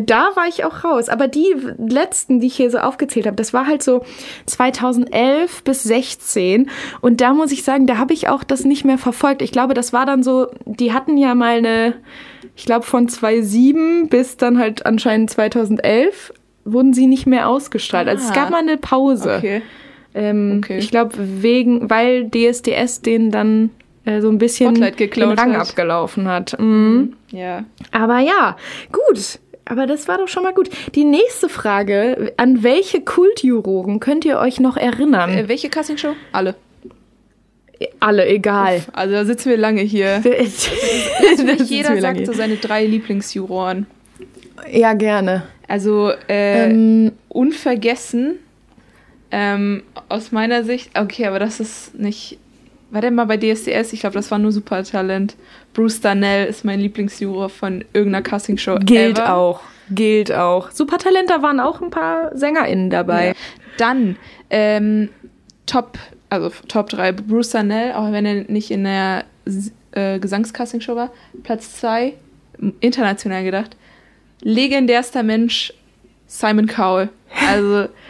da war ich auch raus. Aber die letzten, die ich hier so aufgezählt habe, das war halt so 2011 bis 16. Und da muss ich sagen, da habe ich auch das nicht mehr verfolgt. Ich glaube, das war dann so, die hatten ja mal eine, ich glaube, von 2007 bis dann halt anscheinend 2011 wurden sie nicht mehr ausgestrahlt. Also es Ah. gab mal eine Pause. Okay. Ähm, Okay. Ich glaube, wegen, weil DSDS den dann äh, so ein bisschen den Rang hat. abgelaufen hat. Mhm. Ja. Aber ja, gut. Aber das war doch schon mal gut. Die nächste Frage, an welche Kultjuroren könnt ihr euch noch erinnern? Äh, welche Castingshow? Alle. Alle, egal. Also da sitzen wir lange hier. Jeder sagt so seine drei Lieblingsjuroren. Ja, gerne. Also äh, Ähm, unvergessen ähm, aus meiner Sicht. Okay, aber das ist nicht. War der mal bei DSDS? Ich glaube, das war nur Supertalent. Bruce Darnell ist mein Lieblingsjuror von irgendeiner Castingshow. gilt ever. auch. Gilt auch. Supertalent, da waren auch ein paar SängerInnen dabei. Ja. Dann ähm, Top, also Top 3 Bruce Darnell, auch wenn er nicht in der äh, Gesangscastingshow war. Platz 2, international gedacht. Legendärster Mensch Simon Cowell. Also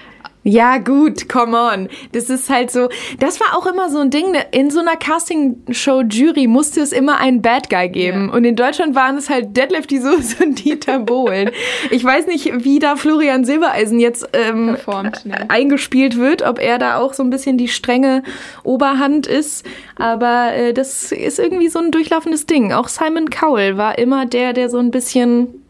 Ja, gut, come on. Das ist halt so, das war auch immer so ein Ding, ne, in so einer Castingshow-Jury musste es immer einen Bad Guy geben. Ja. Und in Deutschland waren es halt Deadlift die Soße und Dieter Bohlen. ich weiß nicht, wie da Florian Silbereisen jetzt ähm, performt. Ne? eingespielt wird, ob er da auch so ein bisschen die strenge Oberhand ist. Aber äh, das ist irgendwie so ein durchlaufendes Ding. Auch Simon Cowell war immer der, der so ein bisschen.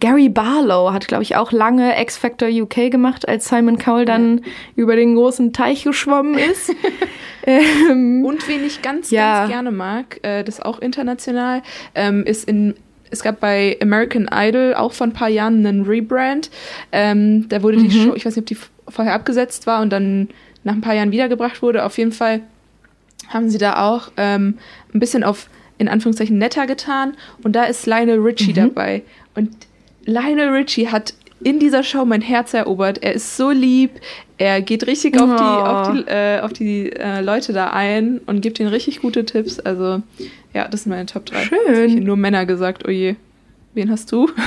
Gary Barlow hat, glaube ich, auch lange X Factor UK gemacht, als Simon Cowell dann über den großen Teich geschwommen ist. ähm, Und wen ich ganz, Ja. ganz gerne mag, äh, das ist auch international, ähm, ist in. Es gab bei American Idol auch vor ein paar Jahren einen Rebrand. Ähm, da wurde die Show, ich weiß nicht, ob die vorher abgesetzt war und dann nach ein paar Jahren wiedergebracht wurde. Auf jeden Fall haben sie da auch ähm, ein bisschen auf, in Anführungszeichen, netter getan. Und da ist Lionel Richie dabei. Und Lionel Richie hat in dieser Show mein Herz erobert. Er ist so lieb. Er geht richtig auf die, Oh. auf die, äh, auf die äh, Leute da ein und gibt ihnen richtig gute Tipps. Also, ja, das sind meine Top 3. Schön. Jetzt ich nur Männer gesagt, oh je. Wen hast du?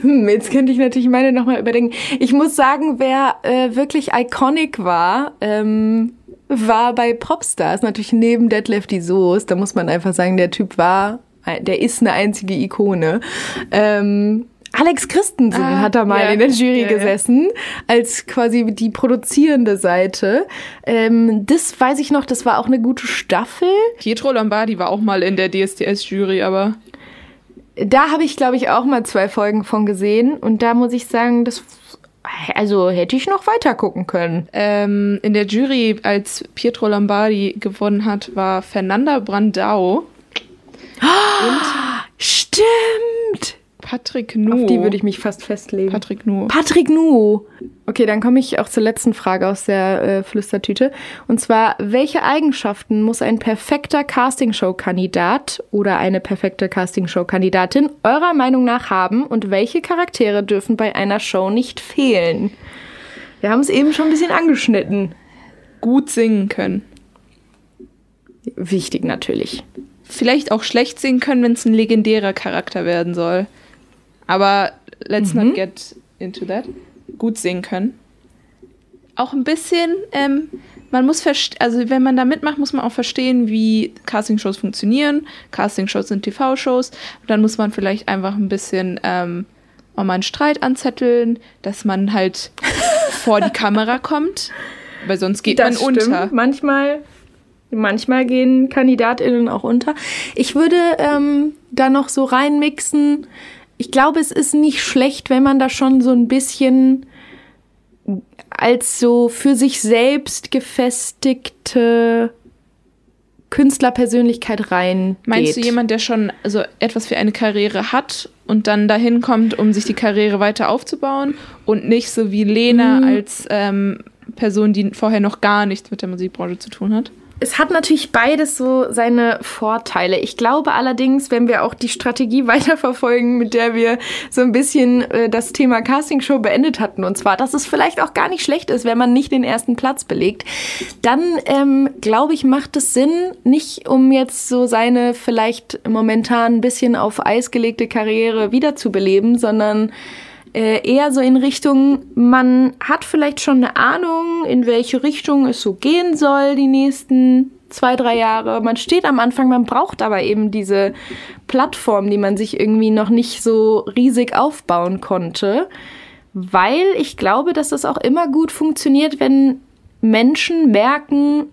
Hm, Jetzt könnte ich natürlich meine nochmal überdenken. Ich muss sagen, wer äh, wirklich iconic war, ähm, war bei Popstars. Natürlich neben Deadlift die Soße. Da muss man einfach sagen, der Typ war, der ist eine einzige Ikone. Ähm, Alex Christensen Ah, hat da mal ja. in der Jury Ja, gesessen, als quasi die produzierende Seite. Ähm, das weiß ich noch, das war auch eine gute Staffel. Pietro Lombardi war auch mal in der DSDS-Jury, aber Da habe ich, glaube ich, auch mal zwei Folgen von gesehen. Und da muss ich sagen, das, also hätte ich noch weiter gucken können. ähm, in der Jury, als Pietro Lombardi gewonnen hat, war Fernanda Brandau Stimmt! Patrick Nuo. Auf die würde ich mich fast festlegen. Patrick Nuo. Patrick Nuo. Okay, dann komme ich auch zur letzten Frage aus der äh, Flüstertüte. Und zwar, welche Eigenschaften muss ein perfekter Castingshow-Kandidat oder eine perfekte Castingshow-Kandidatin eurer Meinung nach haben und welche Charaktere dürfen bei einer Show nicht fehlen? Wir haben es eben schon ein bisschen angeschnitten. Gut singen können. Wichtig natürlich. Vielleicht auch schlecht singen können, wenn es ein legendärer Charakter werden soll. Aber let's Mhm. not get into that. Gut singen können. Auch ein bisschen, ähm, man muss verstehen, also wenn man da mitmacht, muss man auch verstehen, wie Castingshows funktionieren. Castingshows sind TV-Shows. Dann muss man vielleicht einfach ein bisschen ähm, auch mal einen Streit anzetteln, dass man halt vor die Kamera kommt, weil sonst geht das man stimmt. unter. Manchmal, manchmal gehen KandidatInnen auch unter. Ich würde ähm, da noch so reinmixen. Ich glaube, es ist nicht schlecht, wenn man da schon so ein bisschen als so für sich selbst gefestigte Künstlerpersönlichkeit rein. Meinst du jemand, der schon so etwas für eine Karriere hat und dann dahin kommt, um sich die Karriere weiter aufzubauen und nicht so wie Lena Mhm. als ähm, Person, die vorher noch gar nichts mit der Musikbranche zu tun hat? Es hat natürlich beides so seine Vorteile. Ich glaube allerdings, wenn wir auch die Strategie weiterverfolgen, mit der wir so ein bisschen äh, das Thema Castingshow beendet hatten, und zwar, dass es vielleicht auch gar nicht schlecht ist, wenn man nicht den ersten Platz belegt, dann ähm, glaube ich, macht es Sinn, nicht um jetzt so seine vielleicht momentan ein bisschen auf Eis gelegte Karriere wiederzubeleben, sondern äh, eher so in Richtung, man hat vielleicht schon eine Ahnung, in welche Richtung es so gehen soll die nächsten zwei, drei Jahre. Man steht am Anfang, man braucht aber eben diese Plattform, die man sich irgendwie noch nicht so riesig aufbauen konnte, weil ich glaube, dass das auch immer gut funktioniert, wenn Menschen merken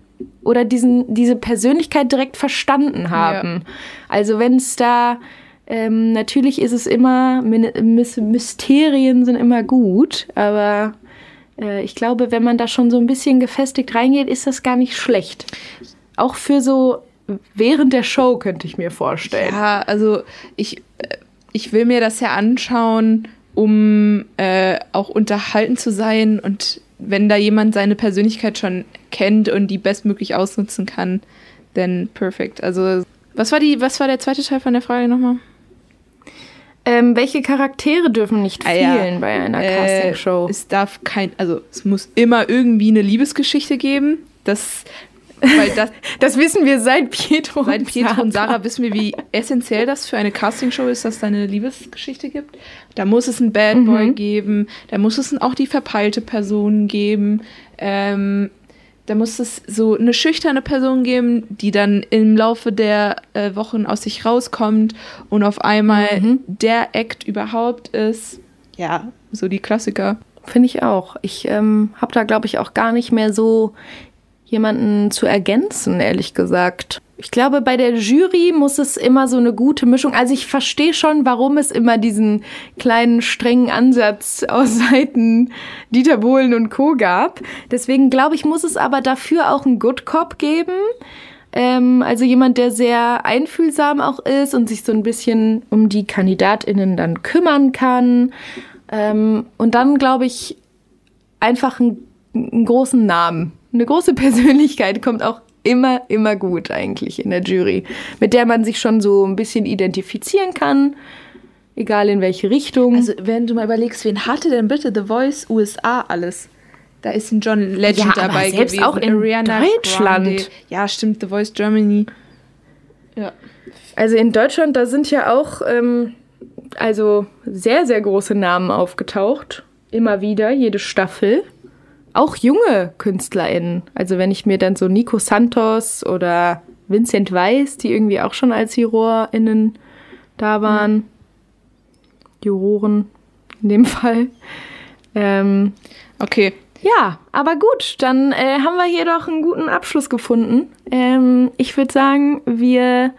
oder diesen, diese Persönlichkeit direkt verstanden haben. Also wenn es da ähm, natürlich ist es immer, Mysterien sind immer gut, aber äh, ich glaube, wenn man da schon so ein bisschen gefestigt reingeht, ist das gar nicht schlecht. Auch für so während der Show könnte ich mir vorstellen. Ja, also ich, äh, ich will mir das ja anschauen, um äh, auch unterhalten zu sein und wenn da jemand seine Persönlichkeit schon kennt und die bestmöglich ausnutzen kann, dann perfekt. Also was war die, was war der zweite Teil von der Frage nochmal? Ähm, welche Charaktere dürfen nicht Ah, ja. fehlen bei einer Äh, Castingshow? Es darf kein, also es muss immer irgendwie eine Liebesgeschichte geben. Das, weil das, Das wissen wir seit Pietro. seit Pietro und Sarah wissen wir, wie essentiell das für eine Castingshow ist, dass es da eine Liebesgeschichte gibt. Da muss es einen Bad Boy Mhm. geben, da muss es auch die verpeilte Person geben, ähm, da muss es so eine schüchterne Person geben, die dann im Laufe der äh, Wochen aus sich rauskommt und auf einmal Mhm. der Act überhaupt ist. Ja, so die Klassiker. Finde ich auch. Ich ähm, habe da, glaube ich, auch gar nicht mehr so jemanden zu ergänzen, ehrlich gesagt. Ich glaube, bei der Jury muss es immer so eine gute Mischung. Also ich verstehe schon, warum es immer diesen kleinen strengen Ansatz aus Seiten Dieter Bohlen und Co. gab. Deswegen glaube ich, muss es aber dafür auch einen Good Cop geben. Ähm, also jemand, der sehr einfühlsam auch ist und sich so ein bisschen um die KandidatInnen dann kümmern kann. Ähm, und dann, glaube ich, einfach einen, einen großen Namen. Eine große Persönlichkeit kommt auch immer, immer gut eigentlich in der Jury, mit der man sich schon so ein bisschen identifizieren kann, egal in welche Richtung. Also, wenn du mal überlegst, wen hatte denn bitte The Voice USA alles? Da ist ein John Legend Ja, aber dabei selbst gewesen. auch in Deutschland. Grande. Ja, stimmt, The Voice Germany. Ja. Also in Deutschland, da sind ja auch ähm, also sehr, sehr große Namen aufgetaucht. Immer wieder, jede Staffel. Auch junge KünstlerInnen. Also wenn ich mir dann so Nico Santos oder Vincent Weiss, die irgendwie auch schon als JurorInnen da waren. Juroren in dem Fall. Ähm, Okay. ja, aber gut, dann äh, haben wir hier doch einen guten Abschluss gefunden. Ähm, ich würde sagen, wir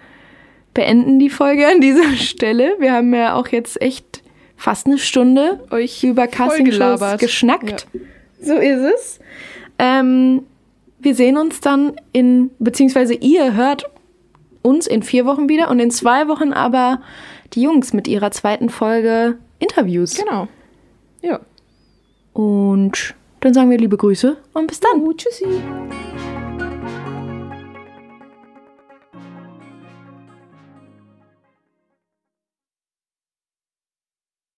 beenden die Folge an dieser Stelle. Wir haben ja auch jetzt echt fast eine Stunde Euch über vollgelabert. geschnackt. So ist es. Ähm, wir sehen uns dann in, beziehungsweise ihr hört uns in vier Wochen wieder und in zwei Wochen aber die Jungs mit ihrer zweiten Folge Interviews. Genau. Ja. Und dann sagen wir liebe Grüße und bis dann. Oh, tschüssi.